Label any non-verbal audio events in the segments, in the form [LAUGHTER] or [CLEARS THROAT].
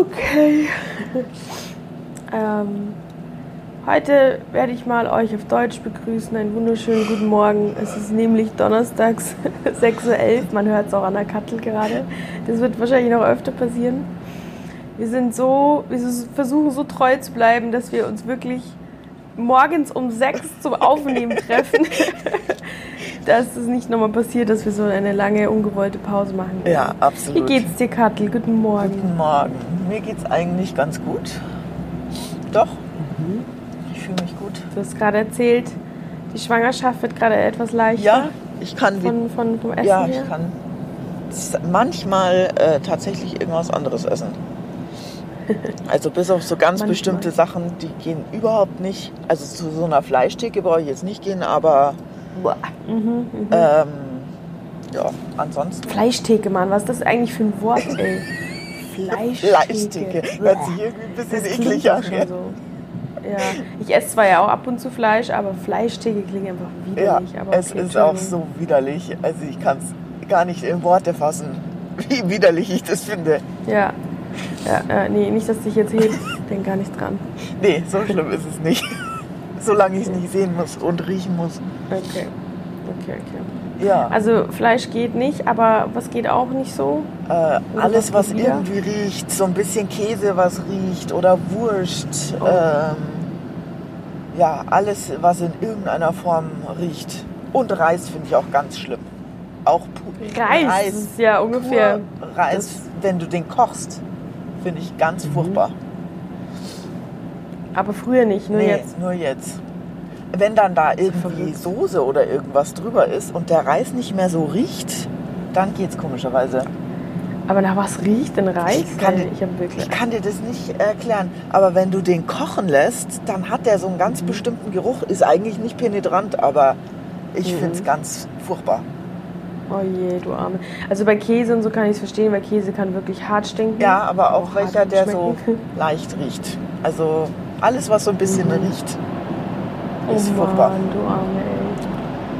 Okay. ähm, heute werde ich mal euch auf Deutsch begrüßen. Einen wunderschönen guten Morgen. Es ist nämlich donnerstags [LAUGHS] 6.11 Uhr. Man hört es auch an der Kattel gerade. Das wird wahrscheinlich noch öfter passieren. Wir sind so, wir versuchen so treu zu bleiben, dass wir uns wirklich morgens um sechs zum Aufnehmen treffen. [LAUGHS] dass es nicht nochmal passiert, dass wir so eine lange, ungewollte Pause machen. Ja, absolut. Wie geht's dir, Kattel? Guten Morgen. Guten Morgen. Mir geht's eigentlich ganz gut. Doch. Mhm. Ich fühle mich gut. Du hast gerade erzählt, die Schwangerschaft wird gerade etwas leichter. Ja, ich kann. Von, von, vom Essen ja, her? ich kann manchmal äh, tatsächlich irgendwas anderes essen. [LAUGHS] Also bis auf so ganz bestimmte Sachen, die gehen überhaupt nicht. Also zu so einer Fleischtheke brauche ich jetzt nicht gehen, aber Mhm, mhm. ähm, ja, ansonsten. Fleischtheke, Mann. Was ist das eigentlich für ein Wort, [LAUGHS] ey? Fleischtheke. Fleischtheke. Hört sich irgendwie ein bisschen Das eklig an. schon ja. so. Ja, ich esse zwar ja auch ab und zu Fleisch, aber Fleischtheke klingt einfach Ja, widerlich. aber es okay, ist auch so widerlich. Also ich kann es gar nicht in Worte fassen, [LAUGHS] wie widerlich ich das finde. Ja. ja äh, nee, nicht, dass dich jetzt hebt. [LAUGHS] Denk gar nicht dran. Nee, so schlimm ist es nicht. Solange ich es nicht sehen muss und riechen muss. Okay. Okay, okay. Ja, Also Fleisch geht nicht, aber was geht auch nicht so? äh, was alles, was wieder? irgendwie riecht, so ein bisschen Käse, was riecht oder Wurst. Oh. Ähm, ja, alles, was in irgendeiner Form riecht. Und Reis finde ich auch ganz schlimm. Auch pu- Reis, das ist ja ungefähr. Reis, wenn du den kochst, finde ich ganz Mhm. furchtbar. Aber früher nicht, nur nee, jetzt. nur jetzt. Wenn dann da irgendwie. Soße oder irgendwas drüber ist und der Reis nicht mehr so riecht, dann geht's komischerweise. Aber nach was riecht denn Reis? Ich kann dir- ich. Ich kann dir das nicht erklären, aber wenn du den kochen lässt, dann hat der so einen ganz bestimmten Geruch. Ist eigentlich nicht penetrant, aber ich Mhm. finde es ganz furchtbar. Oh je, du Arme. Also bei Käse und so kann ich es verstehen, weil Käse kann wirklich hart stinken. Ja, aber auch hart welcher, der so schmecken. [LAUGHS] leicht riecht. Also alles, was so ein bisschen Mhm. riecht, Oh ist furchtbar. Mann, du Arme,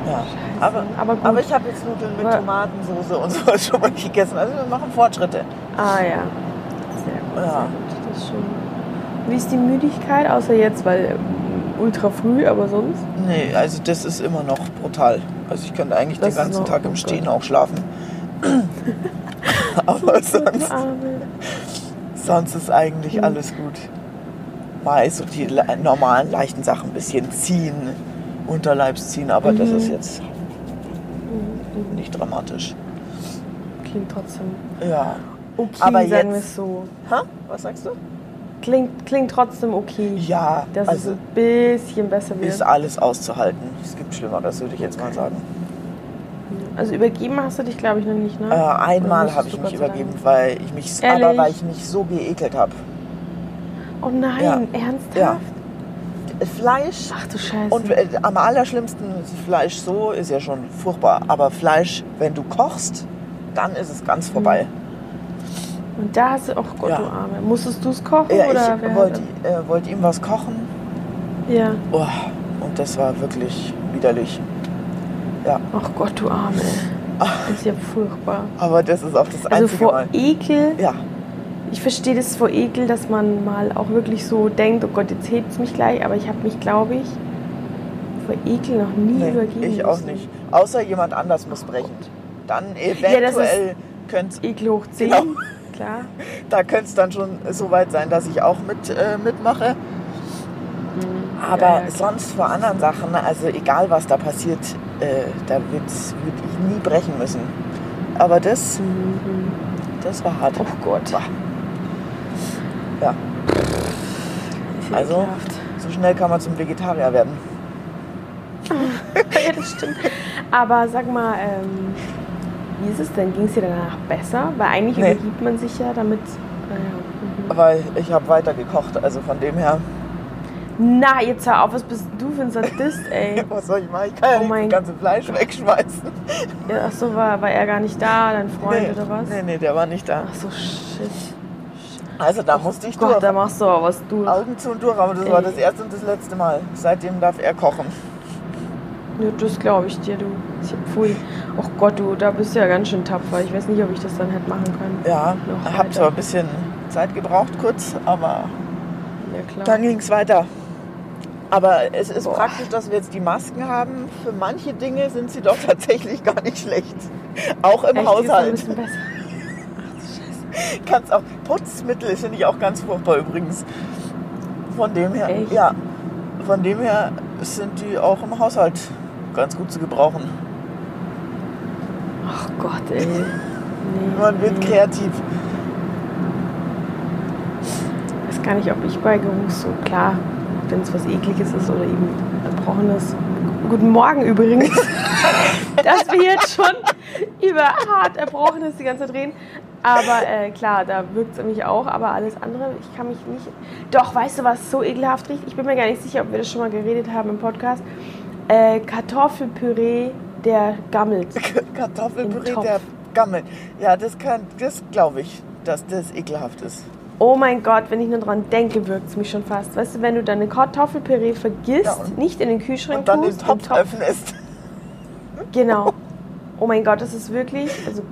ey. Ja. Aber, Aber aber ich habe jetzt Nudeln mit Tomatensauce und sowas [LAUGHS] schon mal gegessen. Also wir machen Fortschritte. Ah ja. Sehr gut, Ja. sehr gut. Das ist schön. Wie ist die Müdigkeit? Außer jetzt, weil ähm, ultra früh, aber sonst? Nee, also das ist immer noch brutal. Also ich könnte eigentlich Das den ganzen noch- Tag oh im Gott. Stehen auch schlafen. [LAUGHS] [LAUGHS] aber sonst, sonst ist eigentlich Mhm. alles gut. Mal so die le- normalen leichten Sachen, ein bisschen ziehen, Unterleibs ziehen, aber das Mhm. ist jetzt Mhm, nicht dramatisch. Klingt trotzdem Ja. okay, Aber sagen wir jetzt- es so. Ha? Was sagst du? Klingt, klingt trotzdem okay, Ja, dass also es ein bisschen besser wird. ist alles auszuhalten. Es gibt Schlimmeres, würde ich jetzt mal sagen. Also übergeben hast du dich, glaube ich, noch nicht, ne? Äh, einmal habe ich mich übergeben, weil ich mich, Ehrlich? aber weil ich mich so geekelt habe. Oh nein, Ja. ernsthaft? Ja. Fleisch Ach du Scheiße. und äh, am allerschlimmsten ist Fleisch so ist ja schon furchtbar, aber Fleisch, wenn du kochst, dann ist es ganz vorbei. Und da hast du, oh Gott, Ja. du Arme. Musstest du es kochen? Ja, oder ich wollte äh, wollte ihm was kochen Ja. oh, und das war wirklich widerlich. Ja, Ach Gott, du Arme. [LAUGHS] Das ist ja furchtbar. aber das ist auch das Also einzige vor Mal. Ekel, Ja, ich verstehe das vor Ekel, dass man mal auch wirklich so denkt, oh Gott, jetzt hebt es mich gleich, aber ich habe mich, glaube ich, vor Ekel noch nie nee, übergeben ich auch müssen. nicht. Außer jemand anders muss brechen. Dann eventuell könnte Ekel hoch 10, Genau. klar. da könnte es dann schon so weit sein, dass ich auch mit, äh, mitmache. Aber Ja, ja, sonst vor anderen Sachen, also egal was da passiert, äh, da würde ich nie brechen müssen. Aber das, Mhm. das war hart. Oh Gott. Bah. Ja, Also- so schnell kann man zum Vegetarier werden. [LAUGHS] ja, das stimmt. Aber sag mal, ähm, wie ist es denn? Ging es dir danach besser? Weil eigentlich Nee. übergibt man sich ja damit. Naja. Weil ich habe weiter gekocht, also von dem her. Na, jetzt hör auf, was bist du für ein Sadist, [LAUGHS] ey? was soll ich machen? Ich kann ja Oh nicht mein das ganze Fleisch wegschmeißen. Ja, ach so, war, war er gar nicht da, dein Freund nee, oder was? Nee, nee, der war nicht da. Ach so, shit. Also da musste ich Gott, durch. da machst du aber was durch. Augen zu und durch, aber das war Ey. das erste und das letzte Mal. Seitdem darf er kochen. Ja, das glaube ich dir, du. Ich hab pfui. Ach Gott, du, da bist du ja ganz schön tapfer. Ich weiß nicht, ob ich das dann hätte machen können. Ja, Noch ich habe weiter. zwar ein bisschen Zeit gebraucht, kurz, aber Ja, klar. dann ging es weiter. Aber es ist Boah. praktisch, dass wir jetzt die Masken haben. Für manche Dinge sind sie doch [LAUGHS] tatsächlich gar nicht schlecht. Auch im Echt, Haushalt. [LAUGHS] Kannst auch Putzmittel finde ich auch ganz furchtbar übrigens. Von dem her, Echt? ja, von dem her sind die auch im Haushalt ganz gut zu gebrauchen. Ach Gott, ey. Nee, [LAUGHS] Man wird nee. kreativ. Ich weiß gar nicht, ob ich bei Geruch so klar, wenn es was Ekliges ist oder eben Erbrochenes. Guten Morgen übrigens, [LAUGHS] dass wir jetzt schon über hart Erbrochenes die ganze Zeit reden. Aber äh, klar, da wirkt es mich auch. Aber alles andere, ich kann mich nicht. Doch, weißt du, was so ekelhaft riecht? Ich bin mir gar nicht sicher, ob wir das schon mal geredet haben im Podcast. Äh, Kartoffelpüree, der gammelt. [LAUGHS] Kartoffelpüree, Topf. der gammelt. Ja, das kann, das glaube ich, dass das ekelhaft ist. Oh mein Gott, wenn ich nur dran denke, wirkt es mich schon fast. Weißt du, wenn du deine Kartoffelpüree vergisst, Ja, nicht in den Kühlschrank Und dann den tust, Topf, im Topf öffnest. Genau. [LAUGHS] Oh mein Gott, das ist wirklich, also,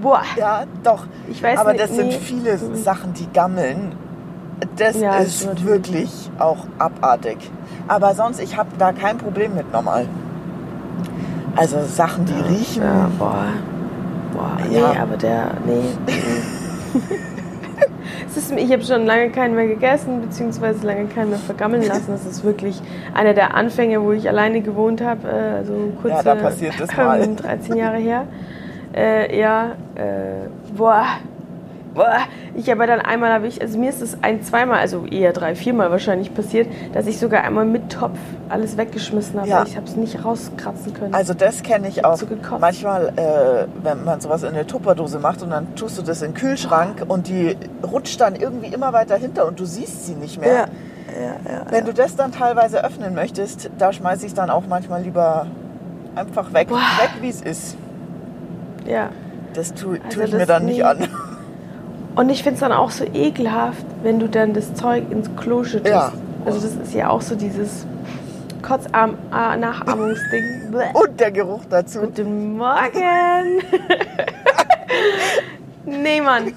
boah, Ja, doch. ich weiß Aber nicht. das sind nee. viele Mhm. Sachen, die gammeln. Das Ja, ist natürlich. wirklich auch abartig. Aber sonst, ich habe da kein Problem mit normal. Also Sachen, die riechen. Ja, boah, boah, nee, Ja. aber der, nee. nee. [LAUGHS] Ist, ich habe schon lange keinen mehr gegessen, beziehungsweise lange keinen mehr vergammeln lassen. [LAUGHS] Das ist wirklich einer der Anfänge, wo ich alleine gewohnt habe, äh, also kurz Ja, da passiert das [LAUGHS] mal. 13 Jahre her. Äh, ja, äh, boah, boah, ich habe dann einmal, habe ich, also mir ist es ein, zweimal, also eher drei, viermal wahrscheinlich passiert, dass ich sogar einmal mit Topf alles weggeschmissen habe, Ja. ich habe es nicht rauskratzen können. Also das kenne ich auch. so. Manchmal, äh, wenn man sowas in eine Tupperdose macht und dann tust du das in den Kühlschrank und die rutscht dann irgendwie immer weiter hinter und du siehst sie nicht mehr. ja, ja. Wenn du das dann teilweise öffnen möchtest, da schmeiße ich dann auch manchmal lieber einfach weg, Boah. weg wie es ist. Ja. Das tue Also tue ich das- mir dann nicht an. Und ich finde es dann auch so ekelhaft, wenn du dann das Zeug ins Klo schüttest. Ja. Also das ist ja auch so dieses Kotzarm-Nachahmungsding. Bäh. [LAUGHS] Und der Geruch dazu. Guten Morgen! [LAUGHS] nee, Mann.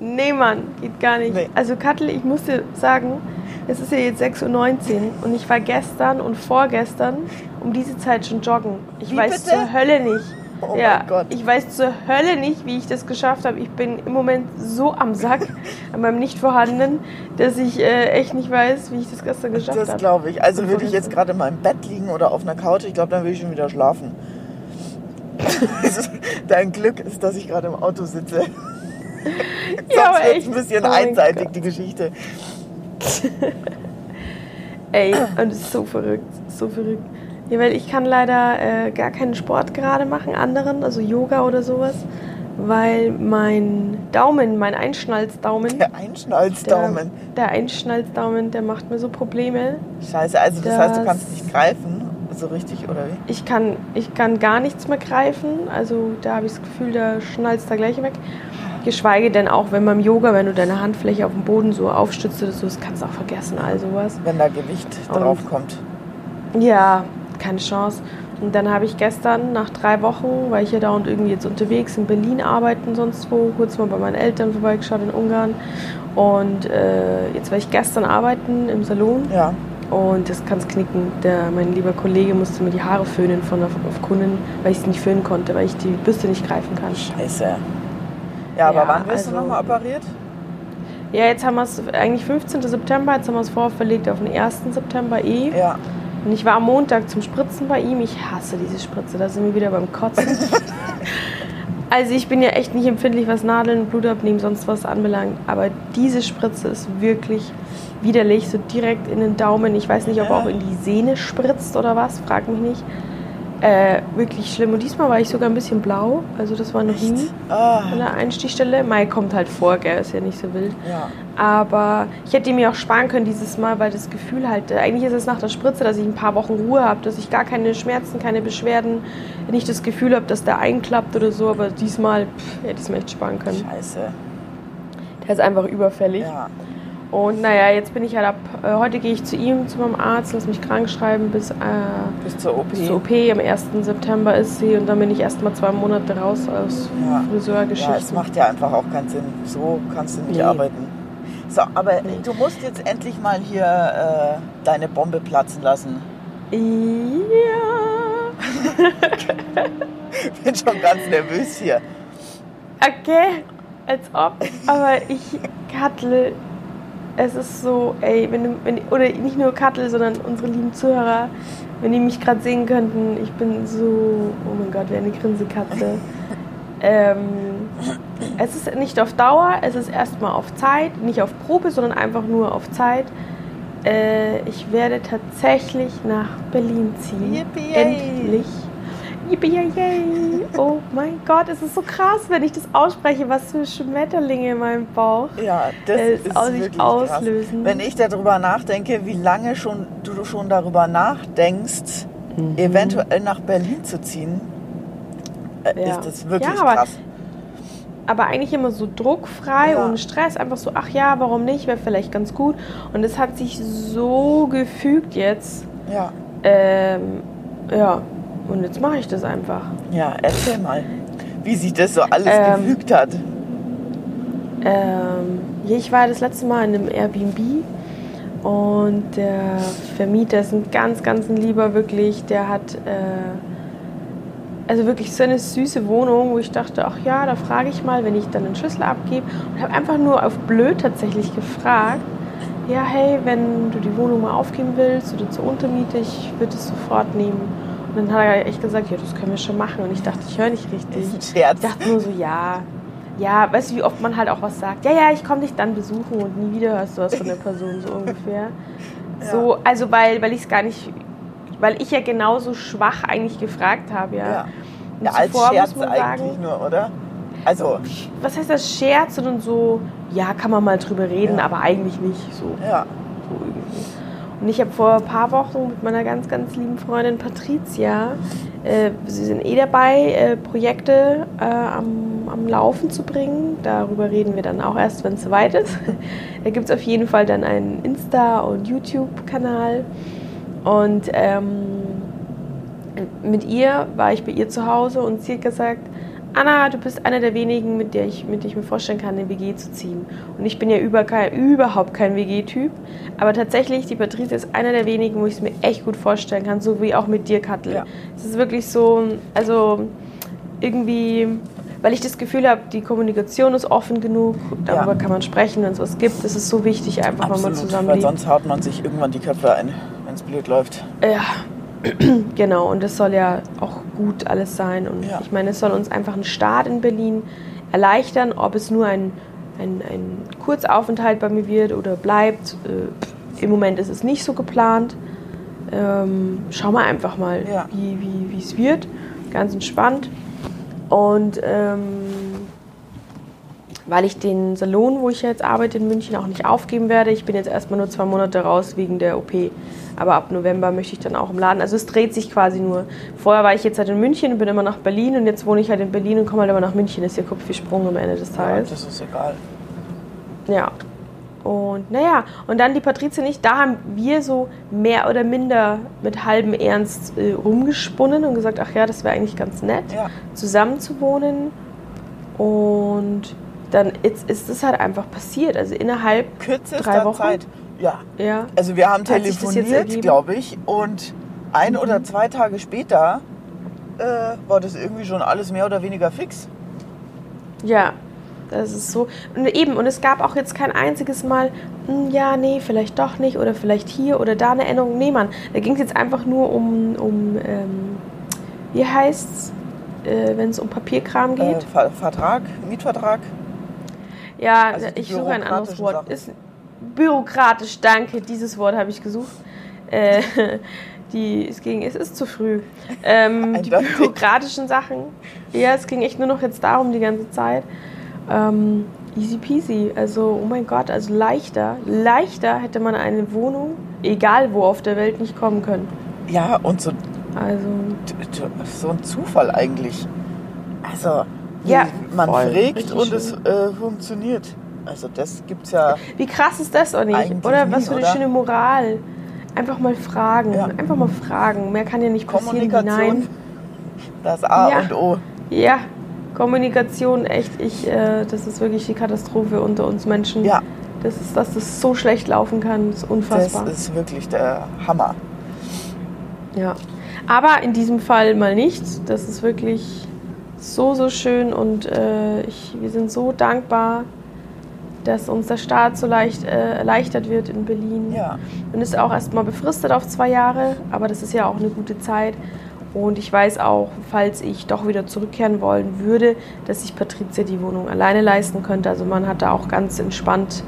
Nee, Mann. Geht gar nicht. Nee. Also Kattel, ich muss dir sagen, es ist ja jetzt 6.19 Uhr und ich war gestern und vorgestern um diese Zeit schon joggen. Ich Wie weiß bitte? zur Hölle nicht. Oh ja, mein Gott. ich weiß zur Hölle nicht, wie ich das geschafft habe. Ich bin im Moment so am Sack [LAUGHS] an meinem Nicht-Vorhandenen, dass ich äh, echt nicht weiß, wie ich das gestern geschafft Das habe. glaube ich. Also würde ich jetzt gerade in meinem Bett liegen oder auf einer Couch, ich glaube, dann würde ich schon wieder schlafen. [LAUGHS] Dein Glück ist, dass ich gerade im Auto sitze. [LAUGHS] Ja, aber Sonst wird echt. ein bisschen Oh einseitig, Gott. die Geschichte. Ey, und es ist so verrückt, so verrückt. Ja, weil ich kann leider äh, gar keinen Sport gerade machen, anderen, also Yoga oder sowas, weil mein Daumen, mein Einschnalzdaumen, Der Einschnalzdaumen. der Einschnalzdaumen, der macht mir so Probleme. Scheiße, also das, heißt, du kannst nicht greifen, so richtig, oder wie? Ich kann, ich kann gar nichts mehr greifen, also da habe ich das Gefühl, da schnallst da gleich weg. Geschweige denn auch, wenn beim Yoga, wenn du deine Handfläche auf dem Boden so aufstützt oder so, das kannst du auch vergessen, all sowas. Wenn da Gewicht Und- drauf kommt. Ja, keine Chance. Und dann habe ich gestern nach drei Wochen, weil ich ja dauernd irgendwie jetzt unterwegs in Berlin arbeiten, sonst wo, kurz mal bei meinen Eltern vorbeigeschaut in Ungarn. Und äh, jetzt war ich gestern arbeiten im Salon Ja. und das kann's knicken. Der, mein lieber Kollege musste mir die Haare föhnen von der auf Kunden, weil ich es nicht föhnen konnte, weil ich die Bürste nicht greifen kann. Scheiße. Ja, aber Ja, wann wirst du also- nochmal operiert? Ja, jetzt haben wir es eigentlich 15. September, jetzt haben wir es vorverlegt auf den 1. September eh. Ja. Und ich war am Montag zum Spritzen bei ihm. Ich hasse diese Spritze, da sind wir wieder beim Kotzen. [LAUGHS] also ich bin ja echt nicht empfindlich, was Nadeln, Blutabnehmen, sonst was anbelangt. Aber diese Spritze ist wirklich widerlich, so direkt in den Daumen. Ich weiß nicht, ob er auch in die Sehne spritzt oder was, frag mich nicht. Äh, wirklich schlimm. Und diesmal war ich sogar ein bisschen blau. Also das war noch nie Ah, an der Einstichstelle. Mai kommt halt vor, gell, ist ja nicht so wild. ja. Aber ich hätte mir auch sparen können dieses Mal, weil das Gefühl halt, äh, eigentlich ist es nach der Spritze, dass ich ein paar Wochen Ruhe habe, dass ich gar keine Schmerzen, keine Beschwerden, nicht das Gefühl habe, dass der einklappt oder so. Aber diesmal pff, hätte ich es mir echt sparen können. Scheiße. Der ist einfach überfällig. Ja. Und naja, jetzt bin ich halt ab, äh, heute gehe ich zu ihm, zu meinem Arzt, lass mich krank schreiben bis, äh, Bis zur OP. zur OP. Am 1. September ist sie und dann bin ich erstmal zwei Monate raus aus Ja. Friseurgeschichten. Ja, es macht ja einfach auch keinen Sinn. So kannst du nicht Nee. arbeiten. So, aber Nee. du musst jetzt endlich mal hier äh, deine Bombe platzen lassen. Ja. [LAUGHS] Bin schon ganz nervös hier. Okay, als ob. Aber ich, Kattel, es ist so, ey, wenn du, wenn, oder nicht nur Kattel, sondern unsere lieben Zuhörer, wenn die mich gerade sehen könnten, ich bin so, oh mein Gott, wie eine Grinsekatze. [LAUGHS] ähm, es ist nicht auf Dauer, es ist erstmal auf Zeit, nicht auf Probe, sondern einfach nur auf Zeit. Äh, ich werde tatsächlich nach Berlin ziehen. Yippie. Endlich. Yippie. Oh mein Gott, es ist so krass, wenn ich das ausspreche, was für Schmetterlinge in meinem Bauch. Ja, das Äh, ist aus- sich auslösen. Krass. Wenn ich darüber nachdenke, wie lange schon du schon darüber nachdenkst, Mhm. eventuell nach Berlin zu ziehen, äh, Ja. ist das wirklich Ja, aber- krass. aber eigentlich immer so druckfrei, Ja. ohne Stress, einfach so, ach ja, warum nicht, wäre vielleicht ganz gut. Und es hat sich so gefügt jetzt. Ja, Ähm, ja, und jetzt mache ich das einfach. ja, erzähl mal, wie sich das so alles Ähm, gefügt hat. Ähm, ich war das letzte Mal in einem Airbnb und der Vermieter ist ein ganz, ganz ein lieber, wirklich. Der hat äh, also wirklich so eine süße Wohnung, wo ich dachte, ach ja, da frage ich mal, wenn ich dann den Schlüssel abgebe. Und habe einfach nur auf blöd tatsächlich gefragt, ja, hey, wenn du die Wohnung mal aufgeben willst oder zur Untermiete, ich würde es sofort nehmen. Und dann hat er echt gesagt, ja, das können wir schon machen. Und ich dachte, ich höre nicht richtig. Ist ein Scherz. Ich dachte nur so, ja. Ja, weißt du, wie oft man halt auch was sagt? Ja, ja, ich komme dich dann besuchen und nie wieder hörst du was von der Person, so ungefähr. [LAUGHS] So, also weil, weil ich es gar nicht, weil ich ja genauso schwach eigentlich gefragt habe, ja. Ja, ja als Scherz man eigentlich sagen, nur, oder? Also, was heißt das Scherz und so, ja, kann man mal drüber reden, Ja. aber eigentlich nicht so. ja. Und ich habe vor ein paar Wochen mit meiner ganz, ganz lieben Freundin Patricia, äh, sie sind eh dabei, äh, Projekte äh, am, am Laufen zu bringen. Darüber reden wir dann auch erst, wenn es soweit ist. [LAUGHS] da gibt es auf jeden Fall dann einen Insta- und YouTube-Kanal. Und ähm, mit ihr war ich bei ihr zu Hause und sie hat gesagt, Anna, du bist einer der wenigen, mit der ich, mit der ich mir vorstellen kann, eine WG zu ziehen. Und ich bin ja über kein, überhaupt kein WG-Typ. Aber tatsächlich, die Patricia ist einer der wenigen, wo ich es mir echt gut vorstellen kann, so wie auch mit dir, Kattel. Ja. Es ist wirklich so, also irgendwie, weil ich das Gefühl habe, die Kommunikation ist offen genug, darüber Ja. kann man sprechen, wenn es was gibt. Es ist so wichtig, einfach wenn man absolut. Weil sonst haut man sich irgendwann die Köpfe ein, wenn es blöd läuft. Ja, [CLEARS THROAT] genau. Und das soll ja auch gut alles sein. Und Ja. ich meine, es soll uns einfach einen Start in Berlin erleichtern, ob es nur ein, ein, ein Kurzaufenthalt bei mir wird oder bleibt. Äh, Im Moment ist es nicht so geplant. Ähm, schauen wir einfach mal, Ja. wie wie wie es wird. Ganz entspannt. Und ähm, weil ich den Salon, wo ich jetzt arbeite in München, auch nicht aufgeben werde. Ich bin jetzt erstmal nur zwei Monate raus wegen der OP. Aber ab November möchte ich dann auch im Laden. Also es dreht sich quasi nur. Vorher war ich jetzt halt in München und bin immer nach Berlin und jetzt wohne ich halt in Berlin und komme halt immer nach München. Das ist ja Kupfersprung am Ende des Ja, Tages. das ist egal. Ja. Und naja, und dann die Patrizia nicht, da haben wir so mehr oder minder mit halbem Ernst äh, rumgesponnen und gesagt, ach ja, das wäre eigentlich ganz nett, Ja. zusammen zu wohnen. Und dann ist, ist es halt einfach passiert. Also innerhalb, Kürzester Drei Wochen? Zeit. Ja. ja, Also wir haben das telefoniert, glaube ich, und ein oder zwei Tage später äh, war das irgendwie schon alles mehr oder weniger fix. ja, das ist so. Und eben, und es gab auch jetzt kein einziges Mal, hm, ja, nee, vielleicht doch nicht oder vielleicht hier oder da eine Änderung. Nee, Mann, da ging es jetzt einfach nur um, um ähm, wie heißt's, äh, wenn es um Papierkram geht? Äh, Ver Vertrag, Mietvertrag. Ja, Also ich suche ein anderes Wort. Sachen. Ist bürokratisch, danke. Dieses Wort habe ich gesucht. Äh, [LAUGHS] die, es ging, es ist zu früh. Ähm, [LAUGHS] die bürokratischen Sachen. Ja, es ging echt nur noch jetzt darum die ganze Zeit. Ähm, easy peasy. Also, oh mein Gott, also leichter, leichter hätte man eine Wohnung, egal wo auf der Welt, nicht kommen können. Ja, und so, Also, so ein Zufall eigentlich. Also, Ja, man voll. fragt Richtig und schön. es äh, funktioniert. Also das gibt's ja. Wie krass ist das auch nicht? Oder nie, was für eine oder? schöne Moral. Einfach mal fragen. Ja. Einfach mal fragen. Mehr kann ja nicht passieren. wie Kommunikation. Nein. Das A Ja. und O. Ja, Kommunikation, echt, ich, äh, das ist wirklich die Katastrophe unter uns Menschen. Ja, Das ist, dass das so schlecht laufen kann, das ist das unfassbar. ist wirklich der Hammer. ja. Aber in diesem Fall mal nicht. Das ist wirklich so, so schön und äh, ich, wir sind so dankbar, dass uns der Start so leicht äh, erleichtert wird in Berlin. Ja. Und ist auch erstmal befristet auf zwei Jahre, aber das ist ja auch eine gute Zeit. Und ich weiß auch, falls ich doch wieder zurückkehren wollen würde, dass ich Patricia die Wohnung alleine leisten könnte. Also man hat da auch ganz entspannt,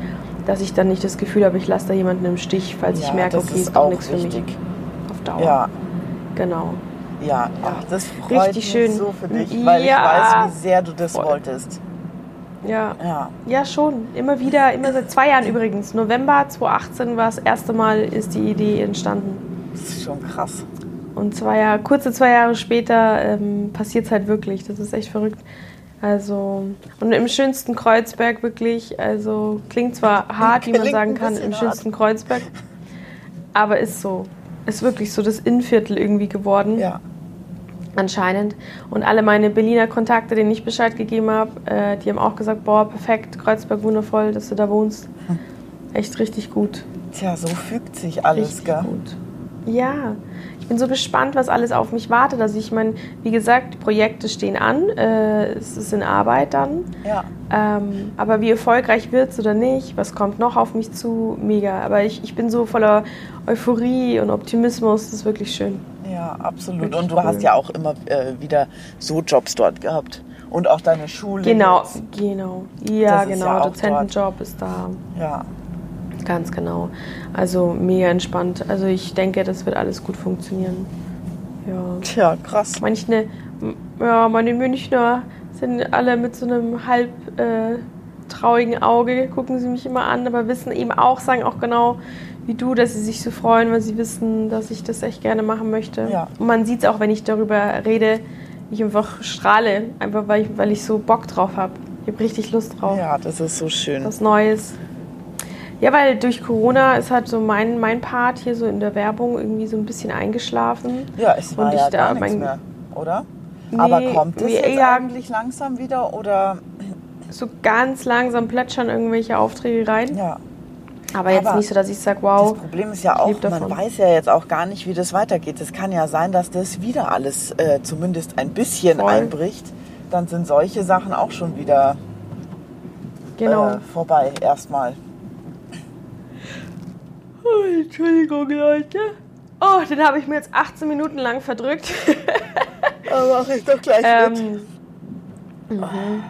dass ich dann nicht das Gefühl habe, ich lasse da jemanden im Stich, falls ich ja, merke, das okay, ist ist doch auch nichts für mich wichtig. auf Dauer. Ja, Genau. Ja. Ach, das freut Richtig mich schön. so für dich, weil Ja. ich weiß, wie sehr du das Voll. wolltest. Ja. Ja, Ja, schon. Immer wieder, immer seit zwei Jahren übrigens. November 2018 war das erste Mal, ist die Idee entstanden. das ist schon krass. Und zwei Jahre, kurze zwei Jahre später ähm, passiert es halt wirklich. Das ist echt verrückt. Also, und im schönsten Kreuzberg wirklich, also klingt zwar hart, wie man Klingt sagen kann, im schönsten Kreuzberg, aber ist so. Ist wirklich so das Innenviertel irgendwie geworden, Ja, anscheinend. Und alle meine Berliner Kontakte, denen ich Bescheid gegeben habe, äh, die haben auch gesagt, boah, perfekt, Kreuzberg wundervoll, dass du da wohnst. Hm. Echt richtig gut. tja, so fügt sich alles, Richtig gell? gut. Ja, ich bin so gespannt, was alles auf mich wartet. Also ich meine, wie gesagt, Projekte stehen an, äh, es ist in Arbeit dann. Ja, Ähm, aber wie erfolgreich wird es oder nicht, was kommt noch auf mich zu, mega. Aber ich, ich bin so voller Euphorie und Optimismus, das ist wirklich schön. Ja, absolut. Und du cool. hast ja auch immer äh, wieder so Jobs dort gehabt. Und auch deine Schule. Genau, jetzt. genau. Ja, Das ist genau, ja Dozentenjob ist da. Ja, Ganz genau. Also mega entspannt. Also ich denke, das wird alles gut funktionieren. Ja. tja, krass. Manche, ja, meine Münchner sind alle mit so einem halb äh, traurigen Auge, gucken sie mich immer an, aber wissen eben auch, sagen auch genau wie du, dass sie sich so freuen, weil sie wissen, dass ich das echt gerne machen möchte. Ja. Und man sieht es auch, wenn ich darüber rede, ich einfach strahle, einfach weil ich, weil ich so Bock drauf habe. Ich habe richtig Lust drauf. Ja, das ist so schön. Was Neues. Ja, weil durch Corona ist halt so mein, mein Part hier so in der Werbung irgendwie so ein bisschen eingeschlafen. Ja, es war Und ja gar nichts mehr, oder? Nee, Aber kommt es jetzt ja. eigentlich langsam wieder oder? so ganz langsam plätschern irgendwelche Aufträge rein. Ja. Aber jetzt Aber nicht so, dass ich sage, Das wow. Problem ist ja auch, man davon. weiß ja jetzt auch gar nicht, wie das weitergeht. Es kann ja sein, dass das wieder alles äh, zumindest ein bisschen Voll. einbricht. Dann sind solche Sachen auch schon wieder Genau. äh, vorbei erstmal. Oh, Entschuldigung, Leute. Oh, den habe ich mir jetzt 18 Minuten lang verdrückt. [LAUGHS] Aber mach ich doch gleich mit. ähm, mhm.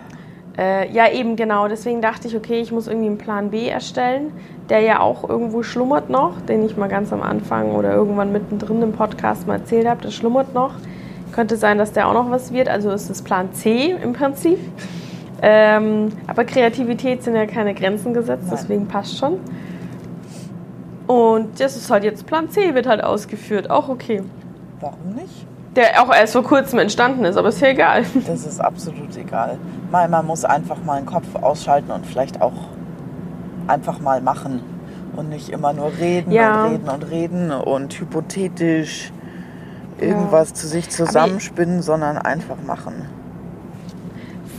äh, ja, eben genau. Deswegen dachte ich, okay, ich muss irgendwie einen Plan B erstellen, der ja auch irgendwo schlummert noch, den ich mal ganz am Anfang oder irgendwann mittendrin im Podcast mal erzählt habe. Das schlummert noch. Könnte sein, dass der auch noch was wird. Also ist es Plan C im Prinzip. Ähm, aber Kreativität sind ja keine Grenzen gesetzt, deswegen passt schon. Und das ist halt jetzt Plan C, wird halt ausgeführt. Auch okay. Warum nicht? Der auch erst vor kurzem entstanden ist, aber ist ja egal. Das ist absolut egal. Mal, man muss einfach mal den Kopf ausschalten und vielleicht auch einfach mal machen. Und nicht immer nur reden Ja. und reden und reden und hypothetisch irgendwas zu sich zusammenspinnen, sondern einfach machen.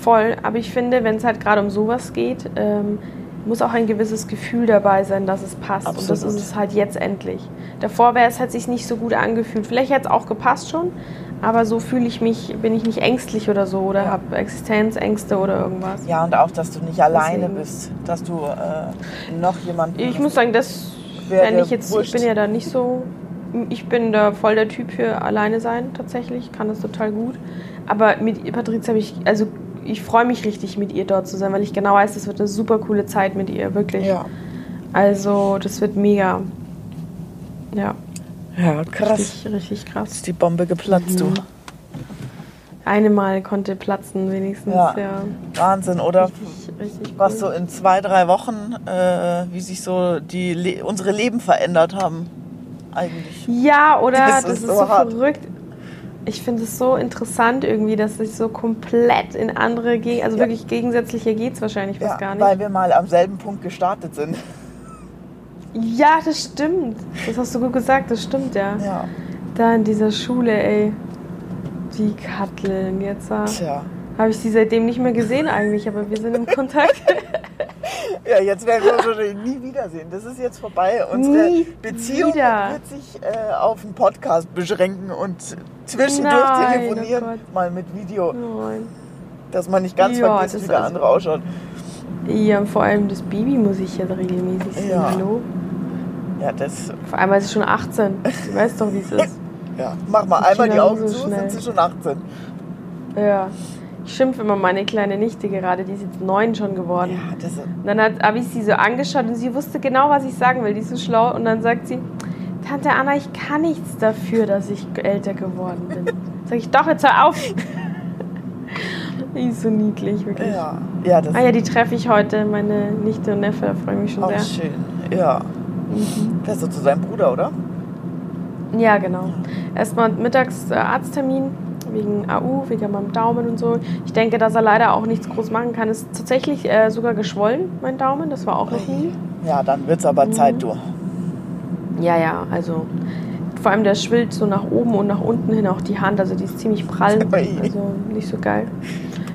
Voll, aber ich finde, wenn es halt gerade um sowas geht, ähm, muss auch ein gewisses Gefühl dabei sein, dass es passt. Und das Absolut. ist es halt jetzt endlich. Davor wäre es halt sich nicht so gut angefühlt. Vielleicht hätte es auch gepasst schon, aber so fühle ich mich, bin ich nicht ängstlich oder so oder Ja. habe Existenzängste oder irgendwas. Ja, und auch, dass du nicht alleine Deswegen. bist, dass du äh, noch jemanden Ich muss sagen, das dir ich jetzt, ich wurscht. bin ja da nicht so, ich bin da voll der Typ für alleine sein tatsächlich, kann das total gut. Aber mit Patricia habe ich, also ich freue mich richtig mit ihr dort zu sein, weil ich genau weiß, das wird eine super coole Zeit mit ihr, wirklich. Ja, Also das wird mega. Ja, ja krass. richtig, richtig krass. Ist die Bombe geplatzt, Mhm. du. Eine Mal konnte platzen wenigstens, ja. Ja. Wahnsinn, oder? Richtig, richtig Was cool. so in zwei, drei Wochen, äh, wie sich so die Le unsere Leben verändert haben. Eigentlich. Ja, oder Das das, ist ist, so so verrückt. ich finde es so interessant irgendwie, dass sich so komplett in andere, also Ja. wirklich gegensätzlicher geht es wahrscheinlich fast Ja, gar nicht. weil wir mal am selben Punkt gestartet sind. Ja, das stimmt. Das hast du gut gesagt, das stimmt, ja. Ja, Da in dieser Schule, ey. Die Katteln, jetzt äh, tja. habe ich sie seitdem nicht mehr gesehen eigentlich, aber wir sind im Kontakt. [LAUGHS] Ja, jetzt werden wir uns wahrscheinlich nie wiedersehen. Das ist jetzt vorbei. Unsere Nie Beziehung wieder. wird sich äh, auf einen Podcast beschränken und zwischendurch Nein, telefonieren, oh mal mit Video, Nein. dass man nicht ganz Ja, vergisst, wie der also- andere ausschaut. Ja, vor allem das Baby muss ich jetzt regelmäßig sehen. Ja. Hallo? Ja, das, Vor allem, weil sie schon 18. Du weißt doch, wie es ist. [LAUGHS] ja, mach mal Die einmal die Augen so zu, schnell. sind sie schon 18. Ja. Ich schimpfe immer meine kleine Nichte gerade, die ist jetzt neun schon geworden. Ja, das ist, Und dann hat Abi sie so angeschaut und sie wusste genau, was ich sagen will. Die ist so schlau. Und dann sagt sie, Tante Anna, ich kann nichts dafür, dass ich älter geworden bin. [LAUGHS] Sag ich, doch, jetzt hör auf. [LAUGHS] die ist so niedlich, wirklich. ja, ja, das Ah ja, die treffe ich heute, meine Nichte und Neffe, da freue ich mich schon auch sehr. schön. Ja. Mhm. Fährst du zu seinem Bruder, oder? Ja, genau. Erstmal mittags äh, Arzttermin wegen AU, wegen meinem Daumen und so. Ich denke, dass er leider auch nichts groß machen kann. Ist tatsächlich äh, sogar geschwollen, mein Daumen. Das war auch noch nie. Ja, dann wird's aber Mhm. Zeit, du. Ja, ja, also vor allem der schwillt so nach oben und nach unten hin auch die Hand. Also die ist ziemlich prall. [LAUGHS] Also nicht so geil.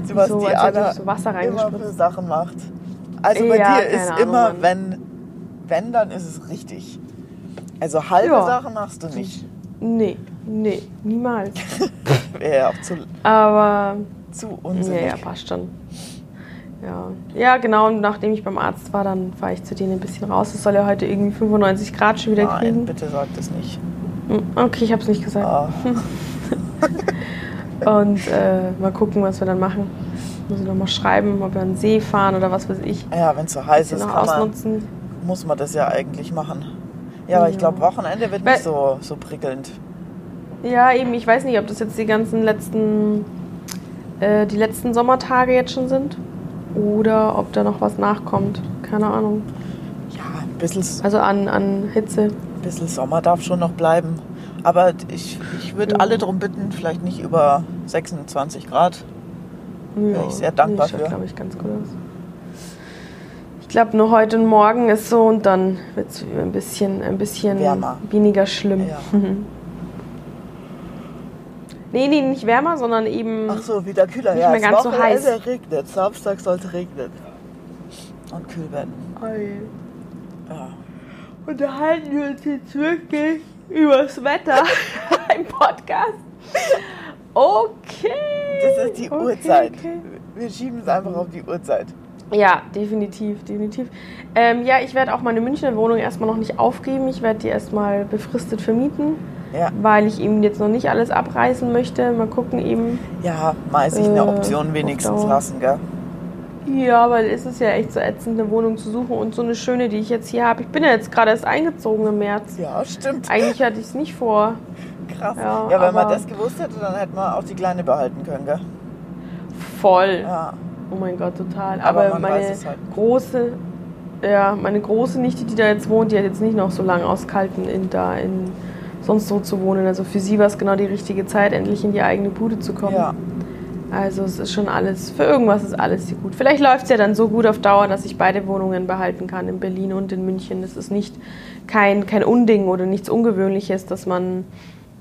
So, was so, die als Anna so Wasser immer für Sachen macht. Also bei Ja, dir ist Ahnung, immer, Mann. wenn, wenn, dann ist es richtig. Also halbe Ja. Sachen machst du nicht. Nee, nee, niemals. [LAUGHS] Wäre ja auch zu, Aber zu ja, unsinnig. ja, passt schon. Ja. ja, genau. Und nachdem ich beim Arzt war, dann fahre ich zu denen ein bisschen raus. Es soll ja heute irgendwie 95 Grad schon wieder Nein, kriegen. bitte sag das nicht. Hm, Okay, ich habe es nicht gesagt. Ah, [LAUGHS] Und äh, mal gucken, was wir dann machen. Muss ich nochmal schreiben, ob wir an den See fahren oder was weiß ich. ja, wenn es so heiß ist, kann man, ausnutzen. Muss man das ja eigentlich machen. Ja, aber ich Ja. glaube, Wochenende wird Weil- nicht so, so prickelnd. Ja, eben, ich weiß nicht, ob das jetzt die ganzen letzten, äh, die letzten Sommertage jetzt schon sind. Oder ob da noch was nachkommt. Keine Ahnung. Ja, ein bisschen, Also an, an Hitze. bisschen Sommer darf schon noch bleiben. Aber ich, ich würde Ja. alle darum bitten, vielleicht nicht über 26 Grad. Wäre ich sehr dankbar schaut, für. glaube ich, ganz gut aus. Ich glaube, nur heute und morgen ist so und dann wird es ein bisschen, ein bisschen Wärmer. weniger schlimm. Ja. [LAUGHS] nee, nee, nicht wärmer, sondern eben. Ach so, wieder kühler. Nicht ja, mehr das ganz so heiß. regnet. Samstag sollte regnen. Und kühl werden. Ja. Unterhalten wir uns jetzt wirklich übers Wetter [LAUGHS] [LAUGHS] im Podcast. Okay. Das ist die okay, Uhrzeit. okay. Wir schieben es einfach auf die Uhrzeit. Ja, definitiv, definitiv. Ähm, ja, ich werde auch meine Münchner Wohnung erstmal noch nicht aufgeben. Ich werde die erstmal befristet vermieten, Ja, weil ich eben jetzt noch nicht alles abreißen möchte. Mal gucken eben. ja mal sich eine Äh, Option auf wenigstens lassen, gell? Ja, weil es ist ja echt so ätzend, eine Wohnung zu suchen und so eine schöne, die ich jetzt hier habe. Ich bin ja jetzt gerade erst eingezogen im März. Ja, stimmt. Eigentlich hatte ich es nicht vor. Krass. Ja, Ja, wenn man das gewusst hätte, dann hätte man auch die Kleine behalten können, gell? Voll. Ja. Oh mein Gott, total. Aber Aber, meine es halt. große, ja, meine große Nichte, die da jetzt wohnt, die hat jetzt nicht noch so lange ausgehalten, in, da in sonst so zu wohnen. Also für sie war es genau die richtige Zeit, endlich in die eigene Bude zu kommen. Ja. Also es ist schon alles, für irgendwas ist alles hier gut. Vielleicht läuft es ja dann so gut auf Dauer, dass ich beide Wohnungen behalten kann, in Berlin und in München. Das ist nicht kein, kein Unding oder nichts Ungewöhnliches, dass man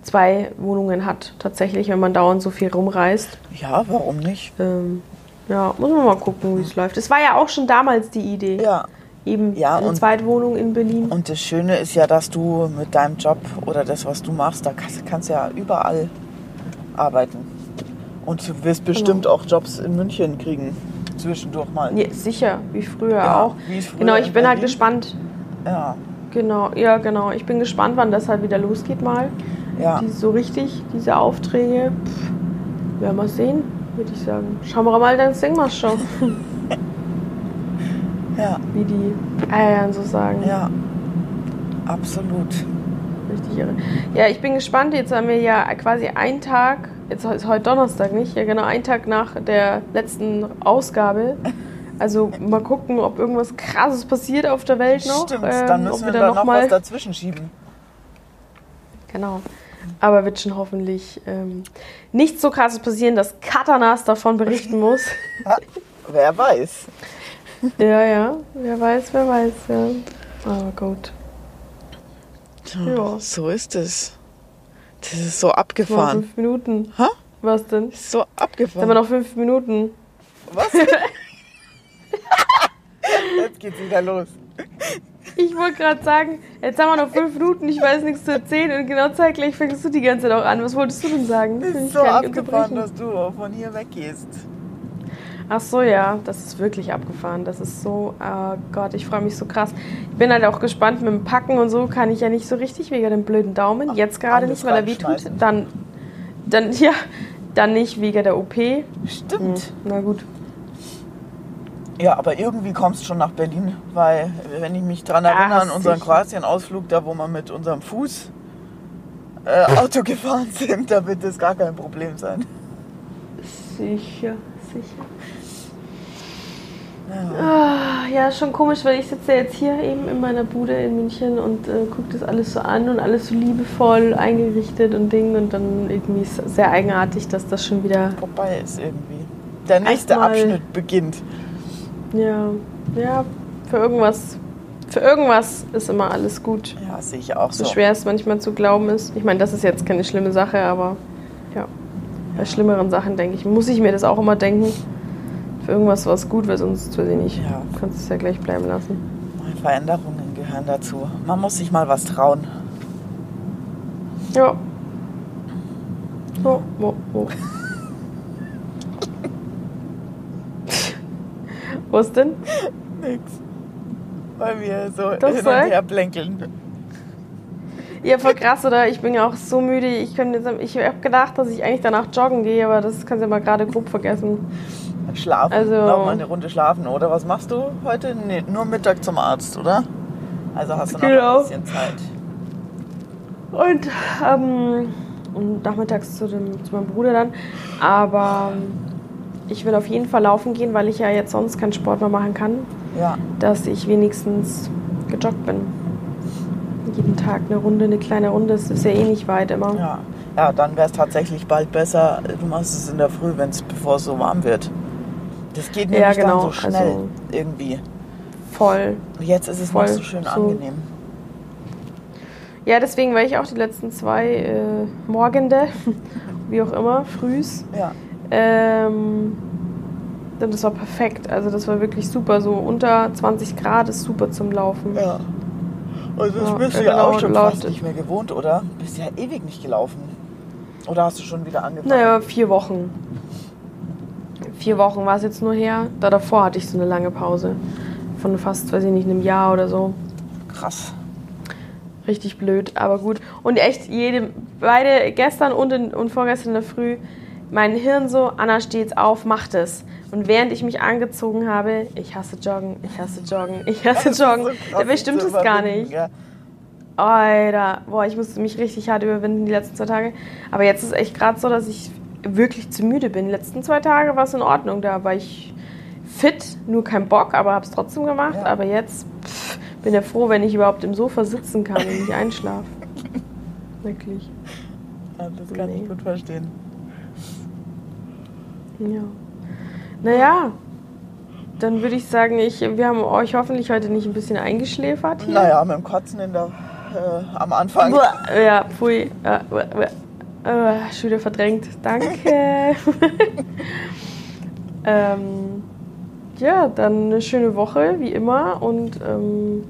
zwei Wohnungen hat, tatsächlich, wenn man dauernd so viel rumreist. Ja, warum nicht? Ähm, ja, muss man mal gucken, wie es läuft. Es war ja auch schon damals die Idee. Ja. Eben Ja, eine und- Zweitwohnung in Berlin. Und das Schöne ist ja, dass du mit deinem Job oder das, was du machst, da kannst, kannst ja überall arbeiten. Und du wirst bestimmt auch Jobs in München kriegen. Zwischendurch mal. ja, sicher, wie früher Ja, auch. wie früher genau, ich in bin halt Berlin. gespannt. Ja. Genau, ja, genau. Ich bin gespannt, wann das halt wieder losgeht mal. Ja. Die, so richtig, diese Aufträge. Pff, werden wir sehen, würde ich sagen. Schauen wir mal dann singen wir schon. [LAUGHS] Ja. wie die Eiern so sagen. Ja. Absolut. Richtig irre. Ja, ich bin gespannt. Jetzt haben wir ja quasi einen Tag, jetzt ist heute Donnerstag, nicht? Ja, genau, einen Tag nach der letzten Ausgabe. Also mal gucken, ob irgendwas Krasses passiert auf der Welt noch. Stimmt, ähm, dann müssen wir wir da dann noch mal- was dazwischen schieben. Genau. Aber wird schon hoffentlich ähm, nichts so krasses passieren, dass Katanas davon berichten muss. Wer weiß. ja, ja, wer weiß, wer weiß, ja. Aber gut. Ja. So ist es. Das ist so Noch abgefahren. fünf Minuten. Hä? Was denn? Das ist so Dann haben wir abgefahren. noch fünf Minuten. Was? [LAUGHS] Jetzt geht's wieder los. Ich wollte gerade sagen, jetzt haben wir noch fünf Minuten, ich weiß nichts zu erzählen und genau zeitgleich fängst du die ganze Zeit auch an. Was wolltest du denn sagen? Das Will ist ich so gar nicht abgefahren, dass du von hier weggehst. Ach so, ja, das ist wirklich abgefahren. Das ist so, oh Gott, ich freue mich so krass. Ich bin halt auch gespannt mit dem Packen und so, kann ich ja nicht so richtig wegen dem blöden Daumen. Jetzt gerade nicht, weil er wehtut. Dann, dann, ja, dann nicht wegen der OP. Hm, Stimmt. na gut. Ja, aber irgendwie kommst du schon nach Berlin, weil, wenn ich mich dran Ah, erinnere, an unseren. Kroatien-Ausflug, da wo wir mit unserem Fuß äh, [LAUGHS] Auto gefahren sind, da wird das gar kein Problem sein. Sicher, sicher. Ja. Ah, ja, schon komisch, weil ich sitze jetzt hier eben in meiner Bude in München und äh, gucke das alles so an und alles so liebevoll eingerichtet und Ding und dann irgendwie ist es sehr eigenartig, dass das schon wieder, Vorbei ist irgendwie. Der nächste Abschnitt beginnt. Ja, ja, für irgendwas, für irgendwas ist immer alles gut. Ja, sehe ich auch So so. schwer es manchmal zu glauben ist. Ich meine, das ist jetzt keine schlimme Sache, aber ja, bei schlimmeren Sachen denke ich, muss ich mir das auch immer denken. Für irgendwas war es gut, weil sonst weiß ich nicht. Ja. Kannst du es ja gleich bleiben lassen. Veränderungen gehören dazu. Man muss sich mal was trauen. Ja. So, wo, wo. Was denn? Nix. Weil wir so Doch, hin und her blänkeln. Ja, voll krass, oder? Ich bin ja auch so müde. Ich, jetzt- ich habe gedacht, dass ich eigentlich danach joggen gehe, aber das kannst du ja mal gerade grob vergessen. Schlafen. Also- Noch mal eine Runde schlafen, oder? Was machst du heute? Nee, nur Mittag zum Arzt, oder? Also hast du noch Genau. ein bisschen Zeit. Und, ähm, und nachmittags zu, dem, zu meinem Bruder dann. Aber ich will auf jeden Fall laufen gehen, weil ich ja jetzt sonst keinen Sport mehr machen kann, Ja. dass ich wenigstens gejoggt bin. Jeden Tag eine Runde, eine kleine Runde. Es ist ja eh nicht weit immer. Ja, ja dann wäre es tatsächlich bald besser. Du machst es in der Früh, wenn's, bevor es so warm wird. Das geht nämlich Ja, genau, dann so schnell also- irgendwie. Voll. Jetzt ist es voll noch so schön so. angenehm. Ja, deswegen war ich auch die letzten zwei äh, Morgende, [LAUGHS] wie auch immer, frühs. Ja. Ähm, das war perfekt. Also das war wirklich super. So unter 20 Grad ist super zum Laufen. Ja. Also das Ja, bist du ja, ja genau, auch schon fast nicht mehr gewohnt, oder? Bist ja ewig nicht gelaufen. Oder hast du schon wieder angefangen? Naja, vier Wochen. Vier Wochen war es jetzt nur her. Da davor hatte ich so eine lange Pause. Von fast, weiß ich nicht, einem Jahr oder so. Krass. Richtig blöd, aber gut. Und echt jede, beide gestern und, in, und vorgestern in der Früh, mein Hirn so, Anna steht's auf, macht es. Und während ich mich angezogen habe, ich hasse Joggen, ich hasse Joggen, ich hasse so Joggen, krass, dabei stimmt es gar nicht. Ja. Alter, boah, ich musste mich richtig hart überwinden die letzten zwei Tage. Aber jetzt ist echt gerade so, dass ich wirklich zu müde bin. Die letzten zwei Tage war es in Ordnung, da war ich fit, nur kein Bock, aber habe es trotzdem gemacht. Ja. Aber jetzt pff, bin ja froh, wenn ich überhaupt im Sofa sitzen kann und nicht [LAUGHS] einschlafe. Wirklich. Ja, das kann ich Nee. gut verstehen. Ja. Naja, dann würde ich sagen, ich, wir haben euch hoffentlich heute nicht ein bisschen eingeschläfert hier. Naja, mit dem Kotzen in der, äh, am Anfang. Ja, pfui. Äh, schon wieder verdrängt. Danke. [LAUGHS] ähm, ja, dann eine schöne Woche, wie immer. Und ähm,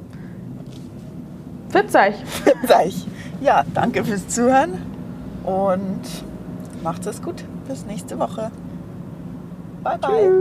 ich. Ja, danke fürs Zuhören und macht es gut. Bis nächste Woche. Bye bye.